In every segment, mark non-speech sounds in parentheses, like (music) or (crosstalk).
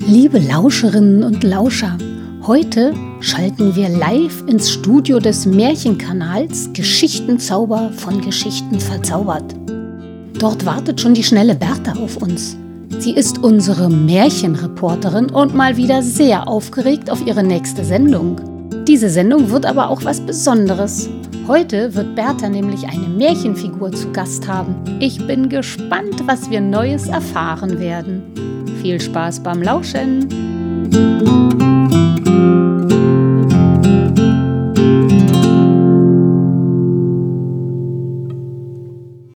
Liebe Lauscherinnen und Lauscher, heute schalten wir live ins Studio des Märchenkanals Geschichtenzauber von Geschichten verzaubert. Dort wartet schon die schnelle Bertha auf uns. Sie ist unsere Märchenreporterin und mal wieder sehr aufgeregt auf ihre nächste Sendung. Diese Sendung wird aber auch was Besonderes. Heute wird Bertha nämlich eine Märchenfigur zu Gast haben. Ich bin gespannt, was wir Neues erfahren werden. Viel Spaß beim Lauschen!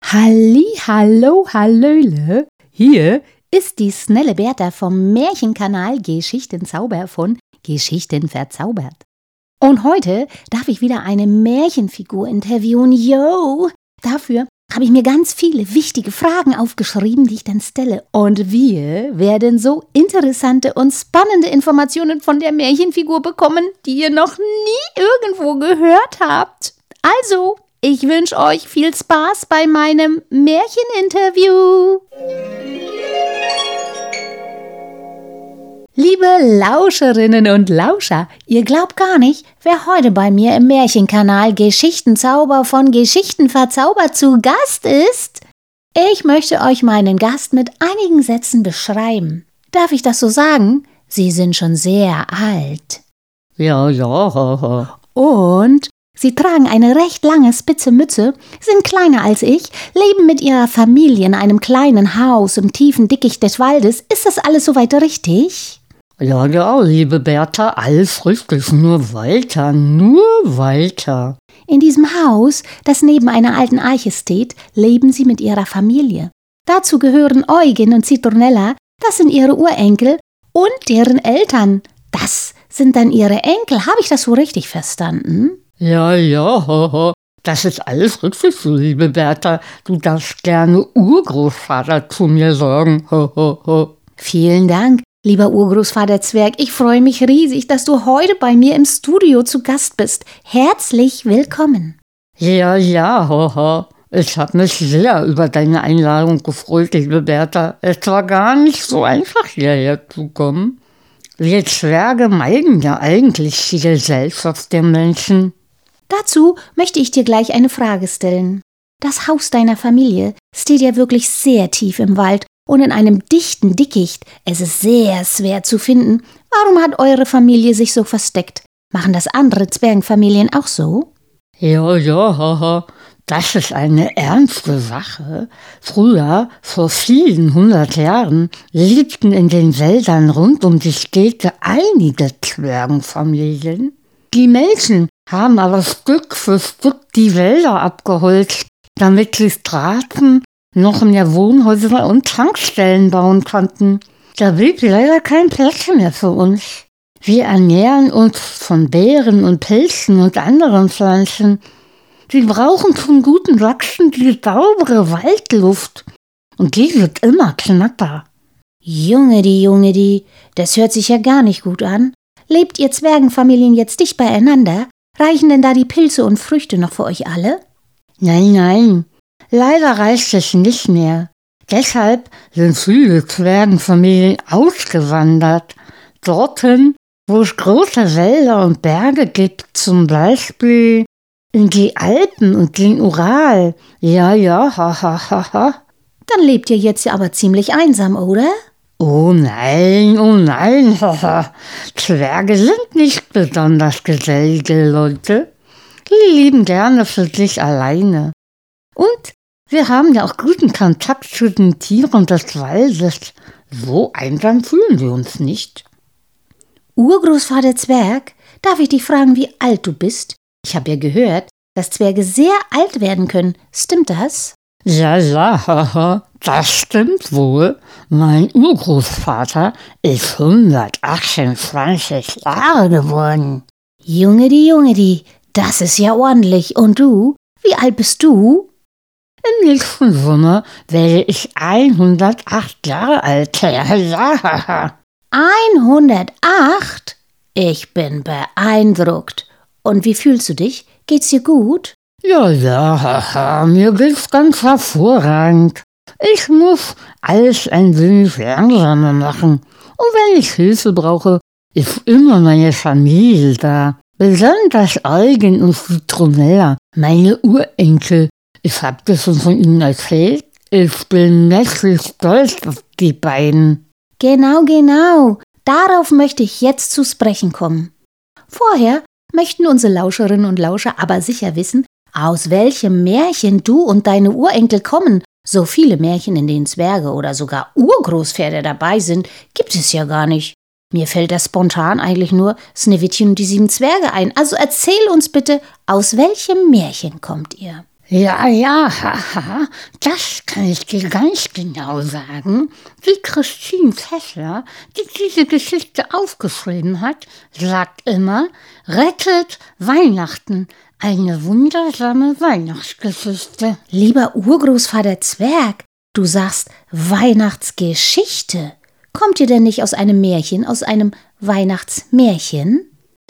Halli, hallo, hallöle. Hier ist die schnelle Bertha vom Märchenkanal Geschichtenzauber von Geschichten verzaubert. Und heute darf ich wieder eine Märchenfigur interviewen. Yo! Dafür habe ich mir ganz viele wichtige Fragen aufgeschrieben, die ich dann stelle. Und wir werden so interessante und spannende Informationen von der Märchenfigur bekommen, die ihr noch nie irgendwo gehört habt. Also, ich wünsche euch viel Spaß bei meinem Märcheninterview. Liebe Lauscherinnen und Lauscher, ihr glaubt gar nicht, wer heute bei mir im Märchenkanal Geschichtenzauber von Geschichten verzaubert zu Gast ist? Ich möchte euch meinen Gast mit einigen Sätzen beschreiben. Darf ich das so sagen? Sie sind schon sehr alt. Ja, ja. Und sie tragen eine recht lange spitze Mütze, sind kleiner als ich, leben mit ihrer Familie in einem kleinen Haus im tiefen Dickicht des Waldes. Ist das alles soweit richtig? Ja, ja, liebe Bertha, alles richtig, nur weiter, nur weiter. In diesem Haus, das neben einer alten Eiche steht, leben sie mit ihrer Familie. Dazu gehören Eugen und Citronella, das sind ihre Urenkel, und deren Eltern. Das sind dann ihre Enkel. Habe ich das so richtig verstanden? Ja, ja, ho, das ist alles richtig liebe Bertha. Du darfst gerne Urgroßvater zu mir sagen. Ho, ho, ho. Vielen Dank. Lieber Urgroßvater Zwerg, ich freue mich riesig, dass du heute bei mir im Studio zu Gast bist. Herzlich willkommen. Ja, ja, haha. Ich habe mich sehr über deine Einladung gefreut, liebe Bertha. Es war gar nicht so einfach, hierher zu kommen. Wir Zwerge meiden ja eigentlich die Gesellschaft der Menschen. Dazu möchte ich dir gleich eine Frage stellen. Das Haus deiner Familie steht ja wirklich sehr tief im Wald und in einem dichten Dickicht. Es ist sehr schwer zu finden. Warum hat eure Familie sich so versteckt? Machen das andere Zwergenfamilien auch so? Ja, ja, haha. Das ist eine ernste Sache. Früher, vor vielen hundert Jahren, lebten in den Wäldern rund um die Städte einige Zwergenfamilien. Die Menschen haben aber Stück für Stück die Wälder abgeholzt, damit sie Straßen noch mehr Wohnhäuser und Tankstellen bauen konnten. Da blieb leider kein Platz mehr für uns. Wir ernähren uns von Beeren und Pilzen und anderen Pflanzen. Sie brauchen zum guten Wachsen die saubere Waldluft. Und die wird immer knapper. Junge, die Junge, die, das hört sich ja gar nicht gut an. Lebt ihr Zwergenfamilien jetzt dicht beieinander? Reichen denn da die Pilze und Früchte noch für euch alle? Nein, nein, Leider reicht es nicht mehr. Deshalb sind viele Zwergenfamilien ausgewandert. Dorthin, wo es große Wälder und Berge gibt, zum Beispiel in die Alpen und den Ural. Ja, ja, ha, ha, ha, ha. Dann lebt ihr jetzt aber ziemlich einsam, oder? Oh nein, oh nein, haha. Zwerge sind nicht besonders gesellige Leute. Die leben gerne für sich alleine. Und wir haben ja auch guten Kontakt zu den Tieren des Waldes. So einsam fühlen wir uns nicht. Urgroßvater Zwerg, darf ich dich fragen, wie alt du bist? Ich habe ja gehört, dass Zwerge sehr alt werden können. Stimmt das? Ja, ja, haha, das stimmt wohl. Mein Urgroßvater ist 128 Jahre geworden. Junge, die Junge, die, das ist ja ordentlich. Und du? Wie alt bist du? Im nächsten Sommer werde ich 108 Jahre alt. (laughs) Ja. 108? Ich bin beeindruckt. Und wie fühlst du dich? Geht's dir gut? Ja, ja, haha, mir geht's ganz hervorragend. Ich muss alles ein wenig langsamer machen. Und wenn ich Hilfe brauche, ist immer meine Familie da. Besonders Eugen und Citronella, meine Urenkel. Ich hab das schon von ihnen erzählt. Ich bin mächtig stolz auf die beiden. Genau, genau. Darauf möchte ich jetzt zu sprechen kommen. Vorher möchten unsere Lauscherinnen und Lauscher aber sicher wissen, aus welchem Märchen du und deine Urenkel kommen. So viele Märchen, in denen Zwerge oder sogar Urgroßpferde dabei sind, gibt es ja gar nicht. Mir fällt das spontan eigentlich nur Sneewittchen und die sieben Zwerge ein. Also erzähl uns bitte, aus welchem Märchen kommt ihr? Ja, ja, haha, das kann ich dir ganz genau sagen. Die Christine Fessler, die diese Geschichte aufgeschrieben hat, sagt immer, rettet Weihnachten, eine wundersame Weihnachtsgeschichte. Lieber Urgroßvater Zwerg, du sagst Weihnachtsgeschichte. Kommt ihr denn nicht aus einem Märchen, aus einem Weihnachtsmärchen?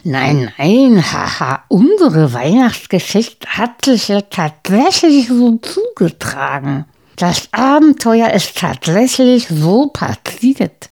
Nein, nein, haha, unsere Weihnachtsgeschichte hat sich ja tatsächlich so zugetragen. Das Abenteuer ist tatsächlich so passiert.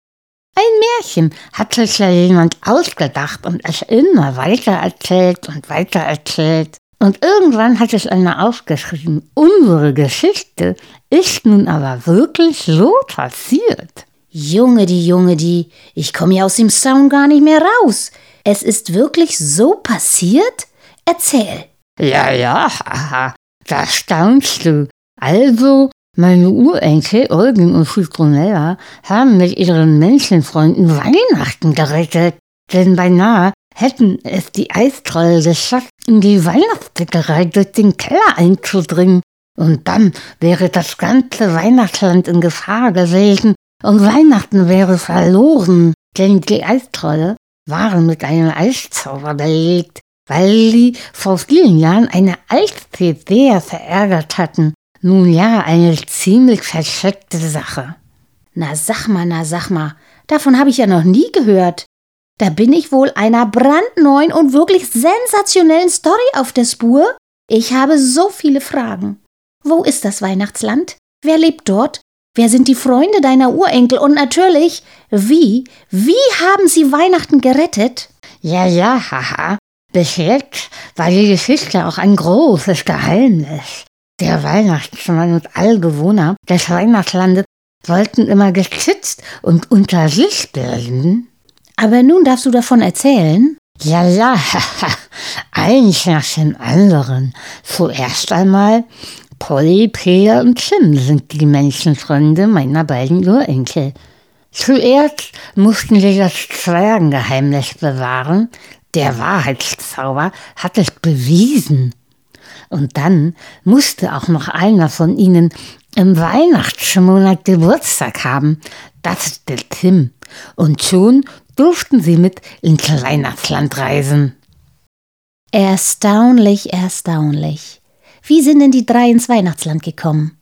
Ein Märchen hat sich ja jemand ausgedacht und es immer weiter erzählt und weiter erzählt. Und irgendwann hat es einer aufgeschrieben, unsere Geschichte ist nun aber wirklich so passiert. Junge, die Junge, die, ich komme ja aus dem Sound gar nicht mehr raus. Es ist wirklich so passiert? Erzähl. Ja, ja, haha, da staunst du. Also, meine Urenkel Eugen und Citronella haben mit ihren Menschenfreunden Weihnachten gerettet. Denn beinahe hätten es die Eistrolle geschafft, in die Weihnachtsbäckerei durch den Keller einzudringen. Und dann wäre das ganze Weihnachtsland in Gefahr gewesen und Weihnachten wäre verloren. Denn die Eistrolle waren mit einem Eiszauber belegt, weil sie vor vielen Jahren eine Eisfee sehr verärgert hatten. Nun ja, eine ziemlich verschreckte Sache. Na sag mal, na sag mal, davon habe ich ja noch nie gehört. Da bin ich wohl einer brandneuen und wirklich sensationellen Story auf der Spur. Ich habe so viele Fragen. Wo ist das Weihnachtsland? Wer lebt dort? Wer sind die Freunde deiner Urenkel? Und natürlich, wie, wie haben sie Weihnachten gerettet? Ja, ja, haha. Bis jetzt war die Geschichte auch ein großes Geheimnis. Der Weihnachtsmann und alle Bewohner des Weihnachtslandes wollten immer geschützt und unter sich bilden. Aber nun darfst du davon erzählen. Ja, ja, haha. (laughs) eins nach dem anderen. Zuerst einmal Polly, Peter und Tim sind die Menschenfreunde meiner beiden Urenkel. Zuerst mussten sie das Zwergengeheimnis bewahren. Der Wahrheitszauber hat es bewiesen. Und dann musste auch noch einer von ihnen im Weihnachtsmonat Geburtstag haben. Das ist der Tim. Und schon durften sie mit ins Weihnachtsland reisen. Erstaunlich, erstaunlich. Wie sind denn die drei ins Weihnachtsland gekommen?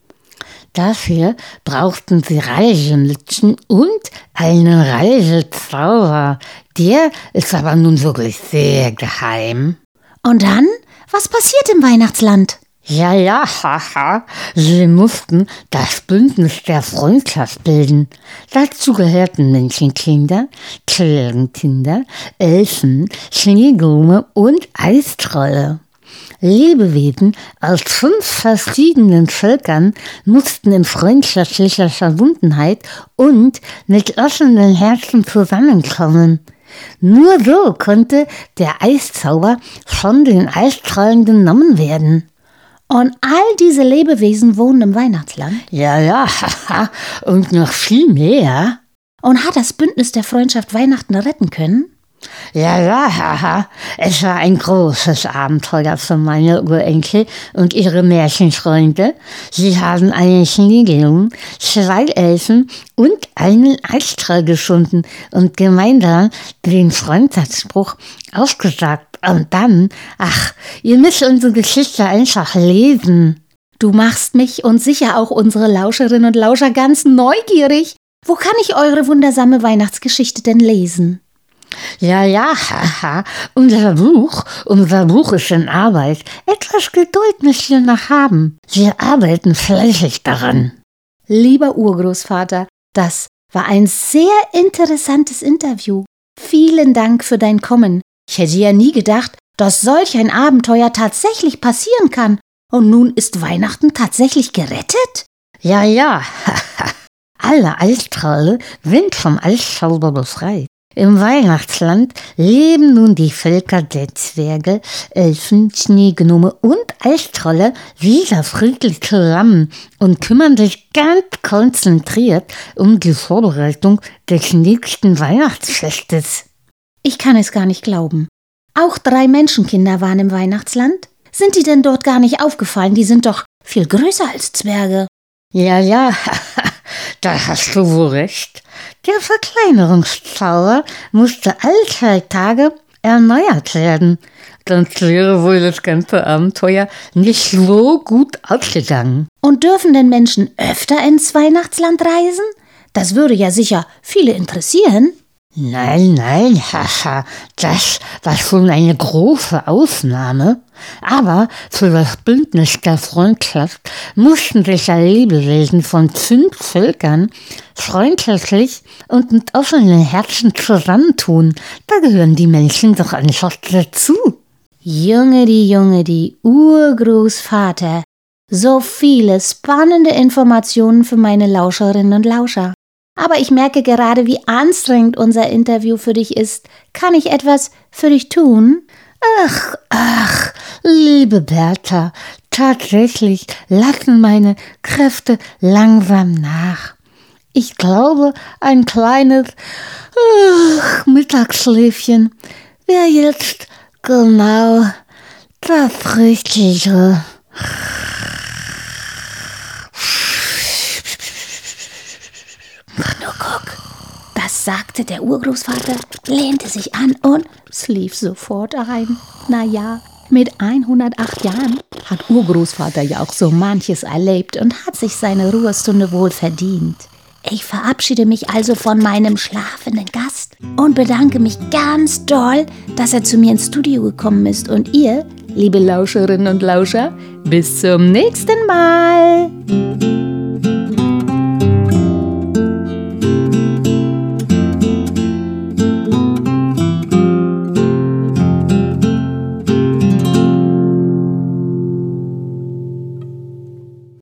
Dafür brauchten sie Reisemützen und einen Reisezauber. Der ist aber nun wirklich sehr geheim. Und dann? Was passiert im Weihnachtsland? Ja, ja, haha. Sie mussten das Bündnis der Freundschaft bilden. Dazu gehörten Menschenkinder, Zwergenkinder, Elfen, Schneeglume und Eistrolle. Lebewesen aus fünf verschiedenen Völkern mussten in freundschaftlicher Verbundenheit und mit offenen Herzen zusammenkommen. Nur so konnte der Eiszauber von den Eistrollen genommen werden. Und all diese Lebewesen wohnen im Weihnachtsland? Ja, ja, und noch viel mehr. Und hat das Bündnis der Freundschaft Weihnachten retten können? Ja, ja, haha. Es war ein großes Abenteuer für meine Urenkel und ihre Märchenfreunde. Sie haben einen Schneeglumen, zwei Elfen und einen Eistroll gefunden und gemeinsam den Freundschaftsspruch aufgesagt. Und dann, ach, ihr müsst unsere Geschichte einfach lesen. Du machst mich und sicher auch unsere Lauscherinnen und Lauscher ganz neugierig. Wo kann ich eure wundersame Weihnachtsgeschichte denn lesen? Ja, ja, haha. Unser Buch, unser Buch ist in Arbeit. Etwas Geduld müsst ihr noch haben. Wir arbeiten fleißig daran. Lieber Urgroßvater, das war ein sehr interessantes Interview. Vielen Dank für dein Kommen. Ich hätte ja nie gedacht, dass solch ein Abenteuer tatsächlich passieren kann. Und nun ist Weihnachten tatsächlich gerettet? Ja, ja. (laughs) Alle Eistralle sind vom Eiszauber befreit. Im Weihnachtsland leben nun die Völker der Zwerge, Elfen, Schneegnome und Eistrolle wieder friedlich zusammen und kümmern sich ganz konzentriert um die Vorbereitung des nächsten Weihnachtsfestes. Ich kann es gar nicht glauben. Auch drei Menschenkinder waren im Weihnachtsland? Sind die denn dort gar nicht aufgefallen? Die sind doch viel größer als Zwerge. Ja, ja, da hast du wohl recht. Der Verkleinerungszauber musste alle zwei Tage erneuert werden. Sonst wäre wohl das ganze Abenteuer nicht so gut ausgegangen. Und dürfen denn Menschen öfter ins Weihnachtsland reisen? Das würde ja sicher viele interessieren. Nein, nein, (laughs) haha, das war schon eine große Ausnahme. Aber für das Bündnis der Freundschaft mussten sich ja Lebewesen von fünf Völkern freundlich und mit offenen Herzen zusammentun. Da gehören die Menschen doch einfach dazu. Junge, die Junge, die Urgroßvater. So viele spannende Informationen für meine Lauscherinnen und Lauscher. Aber ich merke gerade, wie anstrengend unser Interview für dich ist. Kann ich etwas für dich tun? Ach, ach, liebe Bertha, tatsächlich lassen meine Kräfte langsam nach. Ich glaube, ein kleines ach, Mittagsschläfchen wäre jetzt genau das Richtige. Nur guck. Das sagte der Urgroßvater, lehnte sich an und schlief sofort ein. Na ja, mit 108 Jahren hat Urgroßvater ja auch so manches erlebt und hat sich seine Ruhestunde wohl verdient. Ich verabschiede mich also von meinem schlafenden Gast und bedanke mich ganz doll, dass er zu mir ins Studio gekommen ist. Und ihr, liebe Lauscherinnen und Lauscher, bis zum nächsten Mal.